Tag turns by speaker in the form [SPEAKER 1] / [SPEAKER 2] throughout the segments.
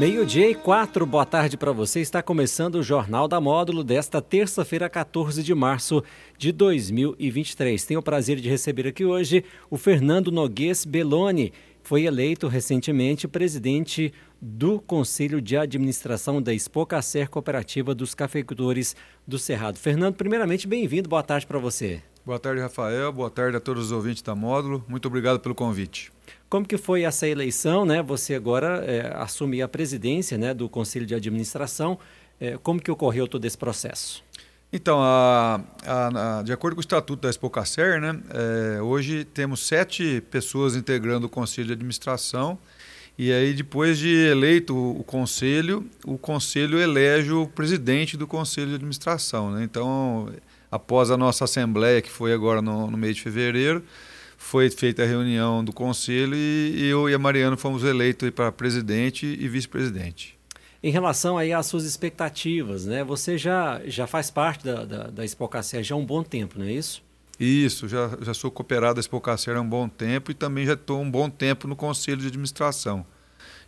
[SPEAKER 1] Meio-dia e quatro, boa tarde para você. Está começando o Jornal da Módulo desta terça-feira, 14 de março de 2023. Tenho o prazer de receber aqui hoje o Fernando Noguês Belloni. Foi eleito recentemente presidente do Conselho de Administração da Expocacer Cooperativa dos Cafeicultores do Cerrado. Fernando, primeiramente, bem-vindo, boa tarde para você.
[SPEAKER 2] Boa tarde, Rafael. Boa tarde a todos os ouvintes da Módulo. Muito obrigado pelo convite.
[SPEAKER 1] Como que foi essa eleição, né? Você agora é, assumir a presidência né, do Conselho de Administração. É, como que ocorreu todo esse processo?
[SPEAKER 2] Então, a, a, a, de acordo com o Estatuto da Expocacer, né, é, hoje temos sete pessoas integrando o Conselho de Administração e aí depois de eleito o, o Conselho, o Conselho elege o presidente do Conselho de Administração. Né? Então, após a nossa Assembleia, que foi agora no, no mês de fevereiro, foi feita a reunião do conselho e eu e a Mariana fomos eleitos para presidente e vice-presidente.
[SPEAKER 1] Em relação aí às suas expectativas, né? Você já, já faz parte da, da, da Expocacer já há um bom tempo, não é isso?
[SPEAKER 2] Isso, já, já sou cooperado da Expocacer há um bom tempo e também já estou um bom tempo no conselho de administração.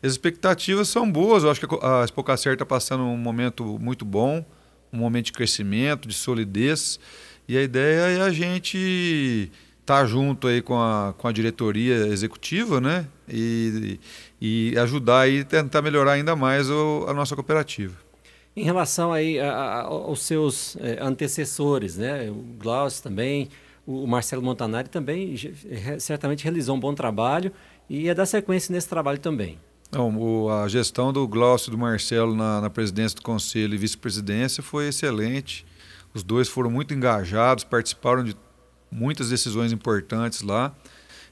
[SPEAKER 2] As expectativas são boas, eu acho que a Expocacer está passando um momento muito bom, um momento de crescimento, de solidez, e a ideia é a gente estar tá junto aí com a, com a diretoria executiva, né? E, e ajudar e tentar melhorar ainda mais o, a nossa cooperativa.
[SPEAKER 1] Em relação aí a, a, aos seus é, antecessores, né? O Glaucio também, o Marcelo Montanari também certamente realizou um bom trabalho e é dar sequência nesse trabalho também.
[SPEAKER 2] Não, o, a gestão do Glaucio e do Marcelo na, na presidência do conselho e vice-presidência foi excelente. Os dois foram muito engajados, participaram de muitas decisões importantes lá.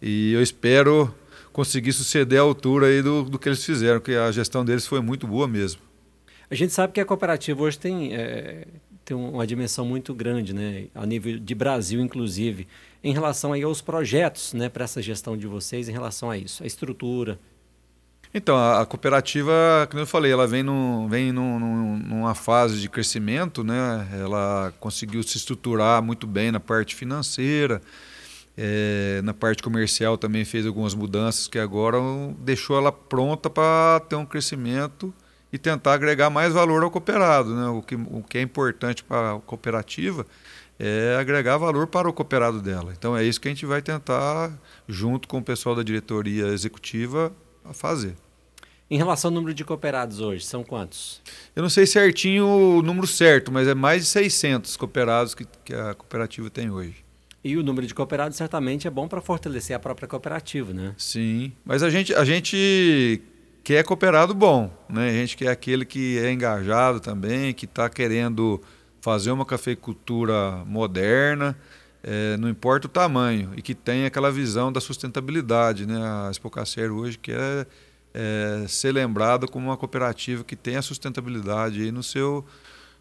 [SPEAKER 2] E eu espero conseguir suceder à altura aí do, do que eles fizeram, que a gestão deles foi muito boa mesmo.
[SPEAKER 1] A gente sabe que a cooperativa hoje tem, é, tem uma dimensão muito grande, né? a nível de Brasil, inclusive, em relação aí aos projetos né, para essa gestão de vocês, em relação a isso, a estrutura.
[SPEAKER 2] Então, a, a cooperativa, como eu falei, ela vem, no, vem no, no, numa fase de crescimento, né? ela conseguiu se estruturar muito bem na parte financeira, é, na parte comercial também fez algumas mudanças que agora deixou ela pronta para ter um crescimento e tentar agregar mais valor ao cooperado. Né? O, que, o que é importante para a cooperativa é agregar valor para o cooperado dela. Então é isso que a gente vai tentar, junto com o pessoal da diretoria executiva, a fazer.
[SPEAKER 1] Em relação ao número de cooperados hoje, são quantos?
[SPEAKER 2] Eu não sei certinho o número certo, mas é mais de 600 cooperados que, que a cooperativa tem hoje.
[SPEAKER 1] E o número de cooperados certamente é bom para fortalecer a própria cooperativa, né?
[SPEAKER 2] Sim, mas a gente, a gente quer cooperado bom, né? A gente quer aquele que é engajado também, que está querendo fazer uma cafeicultura moderna, é, não importa o tamanho, e que tem aquela visão da sustentabilidade. Né? A Expocacer hoje quer é, ser lembrada como uma cooperativa que tem a sustentabilidade aí no seu,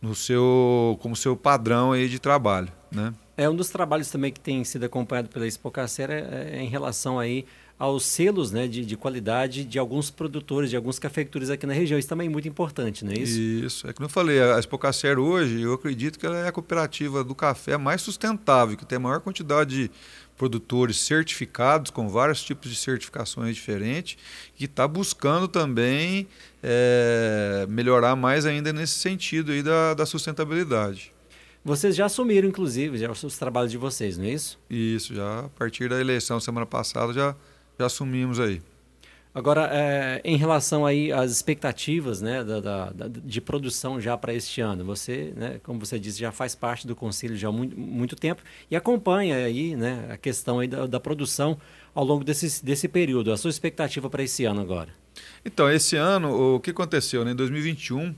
[SPEAKER 2] no seu, como seu padrão aí de trabalho. Né?
[SPEAKER 1] É um dos trabalhos também que tem sido acompanhado pela Expocacer é, é em relação aí aos selos né, de, de, qualidade de alguns produtores, de alguns cafeicultores aqui na região. Isso também é muito importante, não é isso?
[SPEAKER 2] Isso. É que eu falei, a Expocacer hoje, eu acredito que ela é a cooperativa do café mais sustentável, que tem a maior quantidade de produtores certificados, com vários tipos de certificações diferentes, que está buscando também é, melhorar mais ainda nesse sentido aí da, da sustentabilidade.
[SPEAKER 1] Vocês já assumiram, inclusive, já os trabalhos de vocês, não é isso?
[SPEAKER 2] Isso, já a partir da eleição semana passada já já assumimos aí.
[SPEAKER 1] Agora, é, em relação aí às expectativas né, da, da, da de produção já para este ano, você, né, como você disse, já faz parte do conselho já há muito, muito tempo e acompanha aí né, a questão aí da, da produção ao longo desse, desse período. A sua expectativa para esse ano agora?
[SPEAKER 2] Então, esse ano, o que aconteceu? Né? Em 2021,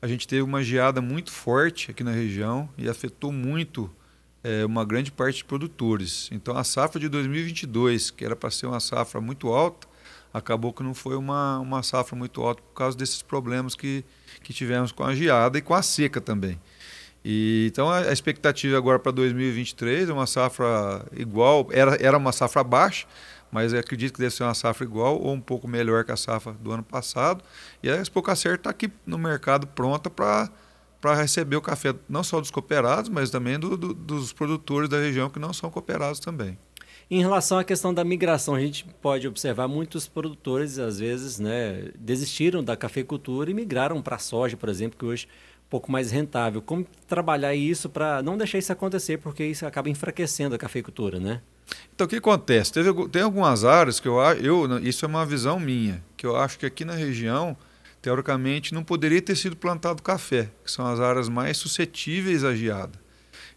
[SPEAKER 2] a gente teve uma geada muito forte aqui na região e afetou muito é, uma grande parte de produtores. Então, a safra de 2022, que era para ser uma safra muito alta, acabou que não foi uma, uma safra muito alta por causa desses problemas que, que tivemos com a geada e com a seca também. E, então a, a expectativa agora para 2023 é uma safra igual, era, era uma safra baixa, mas acredito que deve ser uma safra igual ou um pouco melhor que a safra do ano passado. E a Expo Cacer está aqui no mercado pronta para para receber o café não só dos cooperados, mas também do, do, dos produtores da região que não são cooperados também.
[SPEAKER 1] Em relação à questão da migração, a gente pode observar muitos produtores, às vezes, né, desistiram da cafeicultura e migraram para a soja, por exemplo, que hoje um pouco mais rentável. Como trabalhar isso para não deixar isso acontecer, porque isso acaba enfraquecendo a cafeicultura, né?
[SPEAKER 2] Então, o que acontece? Teve, tem algumas áreas que eu acho, eu, isso é uma visão minha, que eu acho que aqui na região, teoricamente, não poderia ter sido plantado café, que são as áreas mais suscetíveis à geada.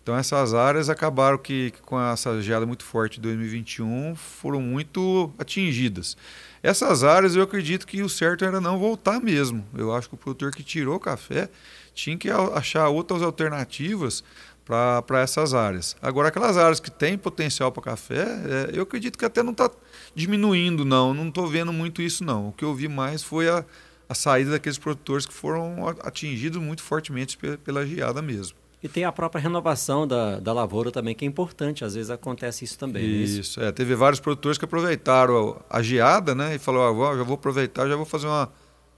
[SPEAKER 2] Então, essas áreas acabaram que, com essa geada muito forte de 2021, foram muito atingidas. Essas áreas, eu acredito que o certo era não voltar mesmo. Eu acho que o produtor que tirou o café tinha que achar outras alternativas para essas áreas. Agora, aquelas áreas que têm potencial para café, é, eu acredito que até não está diminuindo, não. Não estou vendo muito isso, não. O que eu vi mais foi a, a saída daqueles produtores que foram atingidos muito fortemente pela, pela geada mesmo.
[SPEAKER 1] E tem a própria renovação da, da lavoura também, que é importante. Às vezes acontece isso também. É
[SPEAKER 2] isso? É, teve vários produtores que aproveitaram a geada, né? E falou, ah, já vou aproveitar, já vou fazer uma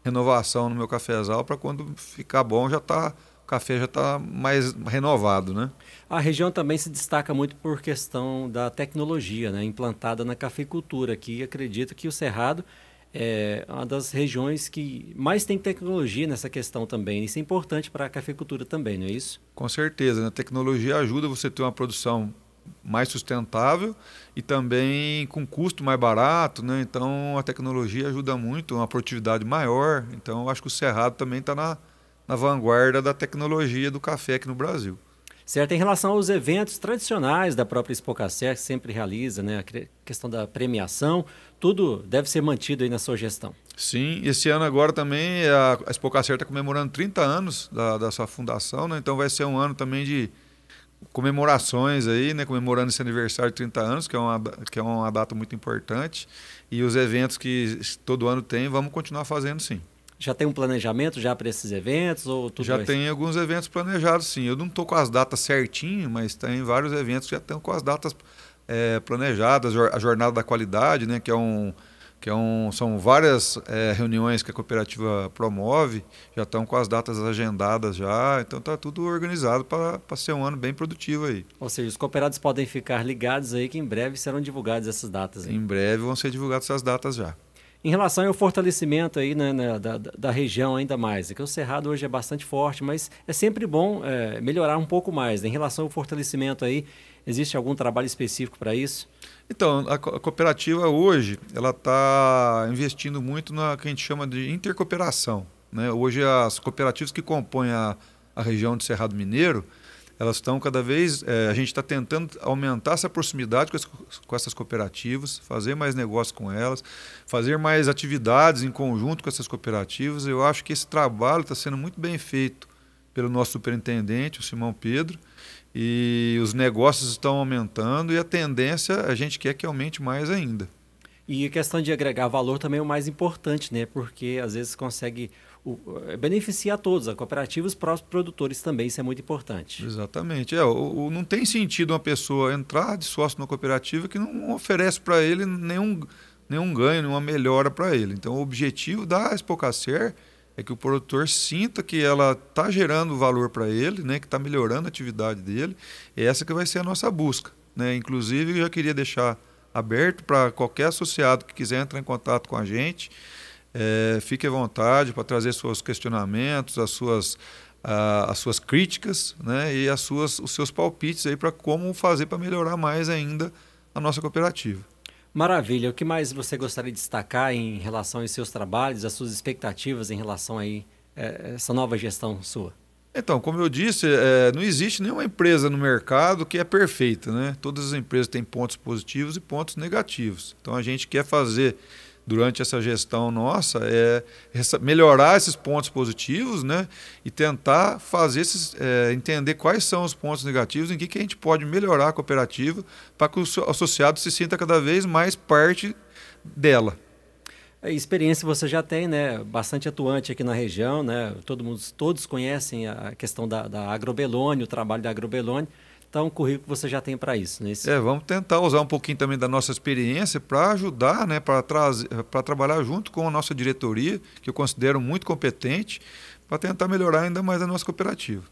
[SPEAKER 2] renovação no meu cafezal para quando ficar bom já tá o café já está mais renovado, né?
[SPEAKER 1] A região também se destaca muito por questão da tecnologia, né, implantada na cafeicultura. Aqui acredito que o Cerrado é uma das regiões que mais tem tecnologia nessa questão também. Isso é importante para a cafeicultura também, não é isso?
[SPEAKER 2] Com certeza. A tecnologia ajuda você a ter uma produção mais sustentável e também com custo mais barato, né? Então a tecnologia ajuda muito, uma produtividade maior. Então acho que o Cerrado também está na, na vanguarda da tecnologia do café aqui no Brasil.
[SPEAKER 1] Certo, em relação aos eventos tradicionais da própria Expocacer, que sempre realiza, né, a questão da premiação, tudo deve ser mantido aí na sua gestão.
[SPEAKER 2] Sim, esse ano agora também a Expocacer está comemorando 30 anos da, da sua fundação, né, então vai ser um ano também de comemorações aí, né, comemorando esse aniversário de 30 anos, que é uma, que é uma data muito importante, e os eventos que todo ano tem, vamos continuar fazendo sim.
[SPEAKER 1] Já tem um planejamento já para esses eventos ou tudo
[SPEAKER 2] Já
[SPEAKER 1] vai...
[SPEAKER 2] tem alguns eventos planejados, sim. Eu não estou com as datas certinho, mas tem vários eventos que já estão com as datas é, planejadas. A Jornada da Qualidade, né, que é um que é um, são várias é, reuniões que a cooperativa promove, já estão com as datas agendadas já, então está tudo organizado para ser um ano bem produtivo aí.
[SPEAKER 1] Ou seja, os cooperados podem ficar ligados aí que em breve serão divulgadas essas datas.
[SPEAKER 2] Em breve vão ser divulgadas essas datas já.
[SPEAKER 1] Em relação ao fortalecimento aí, né, né da, da, região ainda mais, é que o Cerrado hoje é bastante forte, mas é sempre bom é, melhorar um pouco mais. Né? Em relação ao fortalecimento aí, existe algum trabalho específico para isso?
[SPEAKER 2] Então, a, a cooperativa hoje, ela está investindo muito na que a gente chama de intercooperação. Né? Hoje as cooperativas que compõem a, a região de Cerrado Mineiro, elas estão cada vez. É, a gente está tentando aumentar essa proximidade com, as, com, essas cooperativas, fazer mais negócios com elas, fazer mais atividades em conjunto com essas cooperativas. Eu acho que esse trabalho está sendo muito bem feito pelo nosso superintendente, o Simão Pedro, e os negócios estão aumentando e a tendência a gente quer que aumente mais ainda.
[SPEAKER 1] E a questão de agregar valor também é o mais importante, né? Porque às vezes consegue o, é, beneficiar todos, a cooperativa e os próprios produtores também, isso é muito importante.
[SPEAKER 2] Exatamente. É, o, o, não tem sentido uma pessoa entrar de sócio numa cooperativa que não oferece para ele nenhum, nenhum ganho, nenhuma melhora para ele. Então, o objetivo da Expocacer é que o produtor sinta que ela está gerando valor para ele, né, que está melhorando a atividade dele. E essa que vai ser a nossa busca. Né? Inclusive, eu já queria deixar aberto para qualquer associado que quiser entrar em contato com a gente. É, fique à vontade para trazer seus questionamentos, as suas, as suas críticas né, e as suas, os seus palpites aí para como fazer para melhorar mais ainda a nossa cooperativa.
[SPEAKER 1] Maravilha. O que mais você gostaria de destacar em relação aos seus trabalhos, as suas expectativas em relação aí é, essa nova gestão sua?
[SPEAKER 2] Então, como eu disse, é, não existe nenhuma empresa no mercado que é perfeita, né? Todas as empresas têm pontos positivos e pontos negativos. Então, a gente quer fazer durante essa gestão nossa é melhorar esses pontos positivos né, e tentar fazer esses, é, entender quais são os pontos negativos, em que, que a gente pode melhorar a cooperativa para que o associado se sinta cada vez mais parte dela.
[SPEAKER 1] A experiência você já tem, né? Bastante atuante aqui na região, né? Todo mundo, todos conhecem a questão da, da agrobelônia, o trabalho da agrobelônia. Então, o currículo você já tem para isso, né?
[SPEAKER 2] É, vamos tentar usar um pouquinho também da nossa experiência para ajudar, né? Para trazer, para trabalhar junto com a nossa diretoria, que eu considero muito competente, para tentar melhorar ainda mais a nossa cooperativa.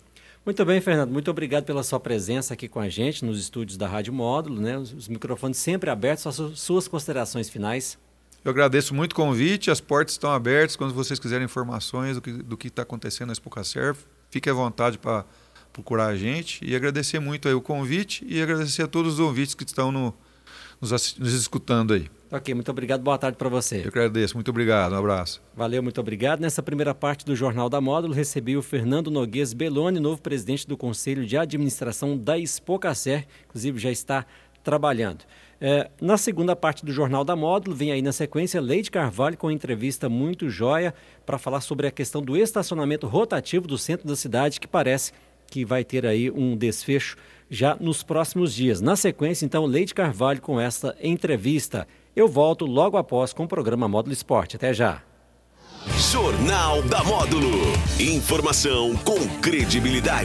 [SPEAKER 1] Muito bem, Fernando. Muito obrigado pela sua presença aqui com a gente nos estúdios da Rádio Módulo, né? Os, os microfones sempre abertos. As suas considerações finais.
[SPEAKER 2] Eu agradeço muito o convite, as portas estão abertas. Quando vocês quiserem informações do que está acontecendo na Expocacer, fique à vontade para procurar a gente. E agradecer muito aí o convite e agradecer a todos os ouvintes que estão no, nos, nos escutando aí.
[SPEAKER 1] Ok, muito obrigado. Boa tarde para você.
[SPEAKER 2] Eu agradeço. Muito obrigado. Um abraço.
[SPEAKER 1] Valeu, muito obrigado. Nessa primeira parte do Jornal da Módulo, recebi o Fernando Noguês Beloni, novo presidente do Conselho de Administração da Expocacer. Inclusive, já está trabalhando. É, na segunda parte do Jornal da Módulo, vem aí na sequência Leite Carvalho com entrevista muito joia para falar sobre a questão do estacionamento rotativo do centro da cidade, que parece que vai ter aí um desfecho já nos próximos dias. Na sequência, então, Leite Carvalho com esta entrevista. Eu volto logo após com o programa Módulo Esporte. Até já.
[SPEAKER 3] Jornal da Módulo. Informação com credibilidade.